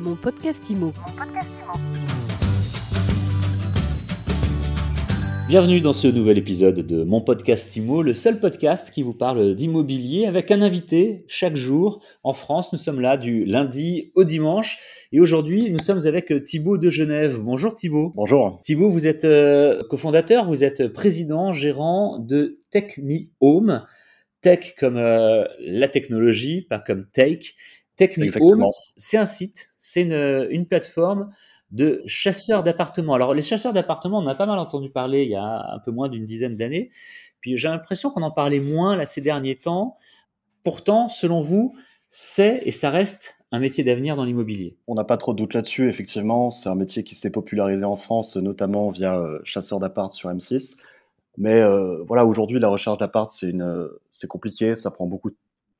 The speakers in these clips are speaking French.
Mon podcast IMO. Bienvenue dans ce nouvel épisode de mon podcast IMO, le seul podcast qui vous parle d'immobilier avec un invité chaque jour. En France, nous sommes là du lundi au dimanche et aujourd'hui, nous sommes avec Thibaut de Genève. Bonjour Thibaut. Bonjour. Thibaut, vous êtes euh, cofondateur, vous êtes président, gérant de Tech Me Home. Tech comme euh, la technologie, pas comme take. Tech Me Home, c'est un site, c'est une, une plateforme de chasseurs d'appartements. Alors, les chasseurs d'appartements, on a pas mal entendu parler il y a un peu moins d'une dizaine d'années. Puis j'ai l'impression qu'on en parlait moins là ces derniers temps. Pourtant, selon vous, c'est et ça reste un métier d'avenir dans l'immobilier. On n'a pas trop de doute là-dessus, effectivement. C'est un métier qui s'est popularisé en France, notamment via euh, chasseurs d'appart sur M6. Mais euh, voilà, aujourd'hui, la recherche d'appart, c'est c'est compliqué, ça prend beaucoup,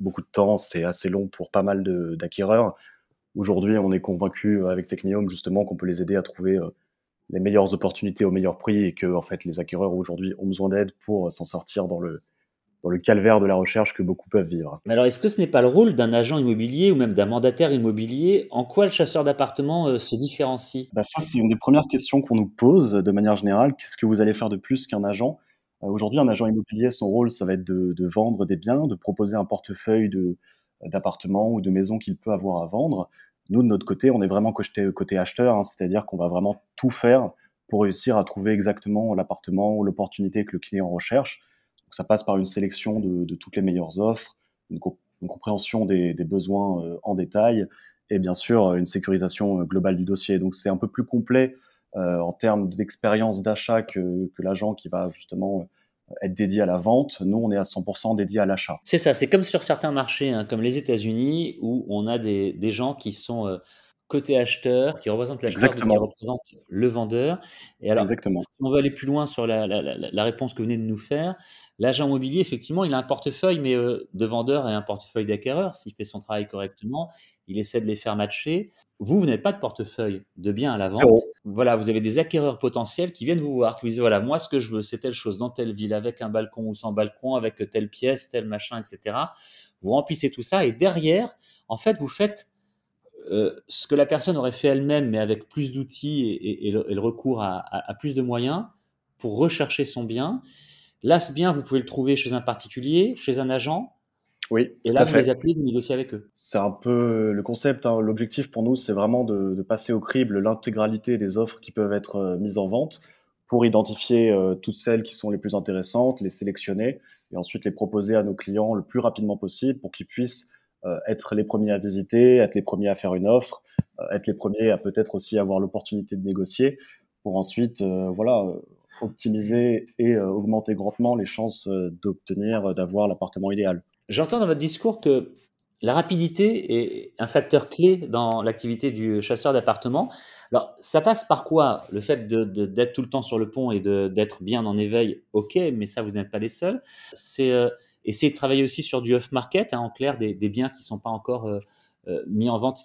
beaucoup de temps, c'est assez long pour pas mal d'acquéreurs. Aujourd'hui, on est convaincu avec Technium justement qu'on peut les aider à trouver euh, les meilleures opportunités au meilleur prix et que en fait les acquéreurs aujourd'hui ont besoin d'aide pour euh, s'en sortir dans le dans le calvaire de la recherche que beaucoup peuvent vivre. Mais alors, est-ce que ce n'est pas le rôle d'un agent immobilier ou même d'un mandataire immobilier? En quoi le chasseur d'appartements euh, se différencie? Bah Ça, c'est une des premières questions qu'on nous pose de manière générale. Qu'est-ce que vous allez faire de plus qu'un agent? Aujourd'hui, un agent immobilier, son rôle, ça va être de, vendre des biens, de proposer un portefeuille de, d'appartements ou de maisons qu'il peut avoir à vendre. Nous, de notre côté, on est vraiment côté, acheteur, hein, c'est-à-dire qu'on va vraiment tout faire pour réussir à trouver exactement l'appartement ou l'opportunité que le client recherche. Donc, ça passe par une sélection de, toutes les meilleures offres, une, compréhension des, besoins euh, en détail et bien sûr une sécurisation euh, globale du dossier. Donc c'est un peu plus complet euh, en termes d'expérience d'achat que, l'agent qui va justement être dédié à la vente. Nous, on est à 100% dédié à l'achat. C'est ça, c'est comme sur certains marchés, hein, comme les États-Unis, où on a des, des gens qui sont euh, côté acheteur, qui représentent l'acheteur, qui représentent le vendeur. Et alors, Exactement. si on veut aller plus loin sur la, la, la, la, réponse que vous venez de nous faire, l'agent immobilier, effectivement, il a un portefeuille mais euh, de vendeur et un portefeuille d'acquéreur. S'il fait son travail correctement, il essaie de les faire matcher. Vous, vous n'avez pas de portefeuille de biens à la vente. Voilà, vous avez des acquéreurs potentiels qui viennent vous voir, qui vous disent voilà, moi, ce que je veux, c'est telle chose dans telle ville, avec un balcon ou sans balcon, avec telle pièce, tel machin, etc. Vous remplissez tout ça et derrière, en fait, vous faites euh, ce que la personne aurait fait elle-même, mais avec plus d'outils et, et, et, le, et, le, recours à, à, à, plus de moyens pour rechercher son bien. Là, ce bien, vous pouvez le trouver chez un particulier, chez un agent, oui. Et là, vous fait. les appelez, vous négociez avec eux. C'est un peu le concept. Hein. L'objectif pour nous, c'est vraiment de, de, passer au crible l'intégralité des offres qui peuvent être euh, mises en vente pour identifier euh, toutes celles qui sont les plus intéressantes, les sélectionner et ensuite les proposer à nos clients le plus rapidement possible pour qu'ils puissent être les premiers à visiter, être les premiers à faire une offre, euh, être les premiers à peut-être aussi avoir l'opportunité de négocier pour ensuite, euh, voilà, optimiser et augmenter grandement les chances d'obtenir, d'avoir l'appartement idéal. J'entends dans votre discours que la rapidité est un facteur clé dans l'activité du chasseur d'appartements. Alors, ça passe par quoi Le fait d'être tout le temps sur le pont et d'être bien en éveil, ok, mais ça, vous n'êtes pas les seuls. C'est euh, essayer de travailler aussi sur du off-market, hein, en clair, des, biens qui ne sont pas encore euh, euh, mis en vente,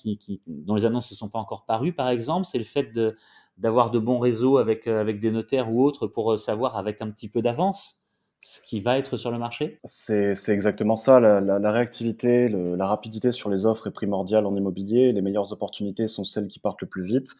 dont les annonces ne sont pas encore parues, par exemple. C'est le fait d'avoir de, bons réseaux avec, avec des notaires ou autres pour savoir avec un petit peu d'avance ce qui va être sur le marché C'est exactement ça. La, réactivité, la rapidité sur les offres est primordiale en immobilier. Les meilleures opportunités sont celles qui partent le plus vite.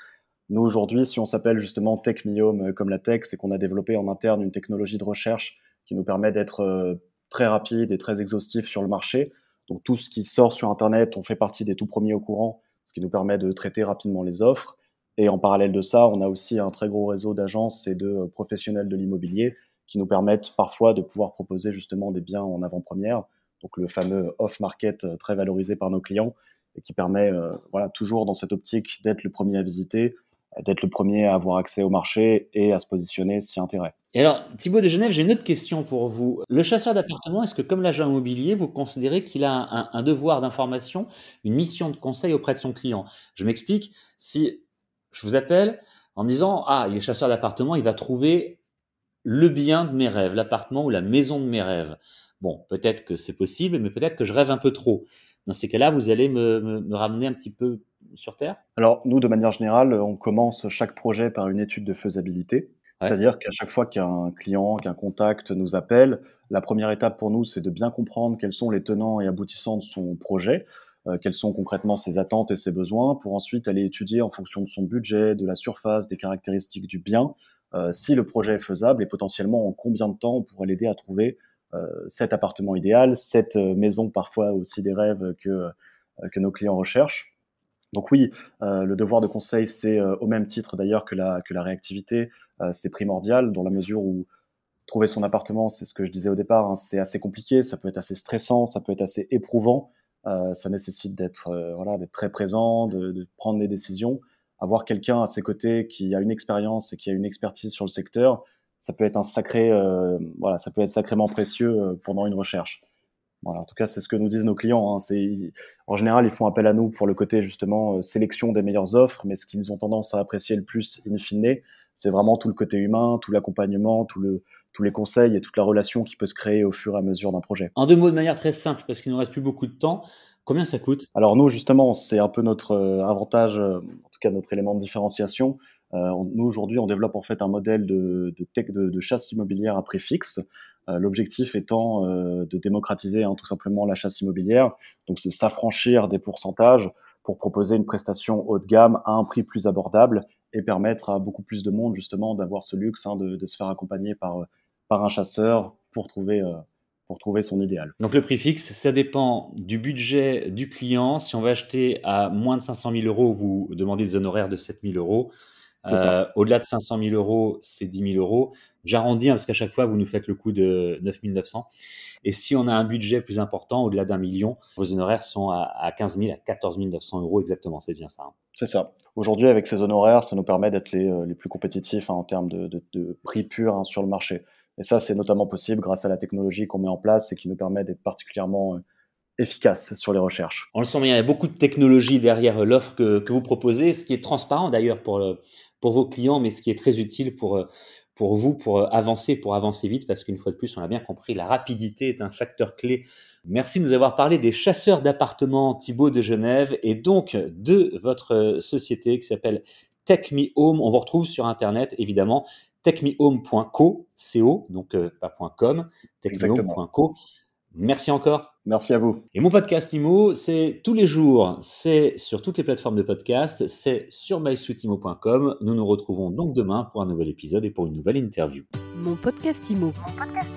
Nous, aujourd'hui, si on s'appelle justement TechMiome comme la tech, c'est qu'on a développé en interne une technologie de recherche qui nous permet d'être euh, très rapide et très exhaustif sur le marché. Donc tout ce qui sort sur Internet, on fait partie des tout premiers au courant, ce qui nous permet de traiter rapidement les offres. Et en parallèle de ça, on a aussi un très gros réseau d'agences et de professionnels de l'immobilier qui nous permettent parfois de pouvoir proposer justement des biens en avant-première, donc le fameux off-market euh, très valorisé par nos clients et qui permet euh, voilà, toujours dans cette optique d'être le premier à visiter, euh, d'être le premier à avoir accès au marché et à se positionner si intérêt. Et alors, Thibaut de Genève, j'ai une autre question pour vous. Le chasseur d'appartements, est-ce que comme l'agent immobilier, vous considérez qu'il a un, devoir d'information, une mission de conseil auprès de son client? Je m'explique, si je vous appelle en me disant, ah, il est chasseur d'appartements, il va trouver le bien de mes rêves, l'appartement ou la maison de mes rêves. Bon, peut-être que c'est possible, mais peut-être que je rêve un peu trop. Dans ces cas-là, vous allez me, ramener un petit peu sur Terre Alors, nous, de manière générale, on commence chaque projet par une étude de faisabilité. Ouais. C'est-à-dire qu'à chaque fois qu'un client, qu'un contact nous appelle, la première étape pour nous, c'est de bien comprendre quels sont les tenants et aboutissants de son projet. quelles sont concrètement ses attentes et ses besoins, pour ensuite aller étudier en fonction de son budget, de la surface, des caractéristiques du bien, si le projet est faisable et potentiellement en combien de temps on pourrait l'aider à trouver cet appartement idéal, cette maison parfois aussi des rêves que, que nos clients recherchent. Donc oui, le devoir de conseil, c'est au même titre d'ailleurs que la, réactivité, c'est primordial dans la mesure où trouver son appartement, c'est ce que je disais au départ, hein, c'est assez compliqué, ça peut être assez stressant, ça peut être assez éprouvant, euh, ça nécessite d'être euh, voilà, très présent, de, prendre des décisions. Avoir quelqu'un à ses côtés qui a une expérience et qui a une expertise sur le secteur, ça peut être un sacré, euh, voilà, ça peut être sacrément précieux euh, pendant une recherche. Voilà, en tout cas, c'est ce que nous disent nos clients. Hein. C'est, en général, ils font appel à nous pour le côté justement euh, sélection des meilleures offres, mais ce qu'ils ont tendance à apprécier le plus, in fine, c'est vraiment tout le côté humain, tout l'accompagnement, tout le, tous les conseils et toute la relation qui peut se créer au fur et à mesure d'un projet. En deux mots, de manière très simple, parce qu'il ne reste plus beaucoup de temps, combien ça coûte? Alors nous, justement, c'est un peu notre euh, avantage, euh, en tout cas notre élément de différenciation. Euh, nous, aujourd'hui, on développe en fait un modèle de, de, tech, de, de chasse immobilière à prix fixe. Euh, L'objectif étant euh, de démocratiser hein, tout simplement la chasse immobilière, donc de s'affranchir des pourcentages pour proposer une prestation haut de gamme à un prix plus abordable et permettre à beaucoup plus de monde justement d'avoir ce luxe hein, de, se faire accompagner par par un chasseur pour trouver, euh, pour trouver son idéal. Donc le prix fixe, ça dépend du budget du client. Si on va acheter à moins de 500 000 euros, vous demandez des honoraires de 7 000 euros. Euh, Au-delà de 500 000 euros, c'est 10 000 euros. J'arrondis hein, parce qu'à chaque fois, vous nous faites le coût de 9 900. Et si on a un budget plus important, au-delà d'un million, vos honoraires sont à, à 15 000, à 14 900 euros exactement. C'est bien ça. Hein. C'est ça. Aujourd'hui, avec ces honoraires, ça nous permet d'être les, euh, les, plus compétitifs hein, en termes de, de, de prix pur sur le marché. Et ça, c'est notamment possible grâce à la technologie qu'on met en place et qui nous permet d'être particulièrement euh, efficace sur les recherches. On le sent bien, il y a beaucoup de technologie derrière euh, l'offre que, que, vous proposez, ce qui est transparent d'ailleurs pour, pour vos clients, mais ce qui est très utile pour, euh, pour vous, pour avancer, pour avancer vite, parce qu'une fois de plus, on a bien compris, la rapidité est un facteur clé. Merci de nous avoir parlé des chasseurs d'appartements Thibaut de Genève et donc de votre société qui s'appelle Tech Me Home. On vous retrouve sur Internet, évidemment, techmehome.co, co, donc euh, pas .com, techmehome.co. Merci encore. Merci à vous. Et mon podcast IMO, c'est tous les jours, c'est sur toutes les plateformes de podcast, c'est sur mysuitimo.com. Nous nous retrouvons donc demain pour un nouvel épisode et pour une nouvelle interview. Mon podcast IMO. Mon podcast IMO.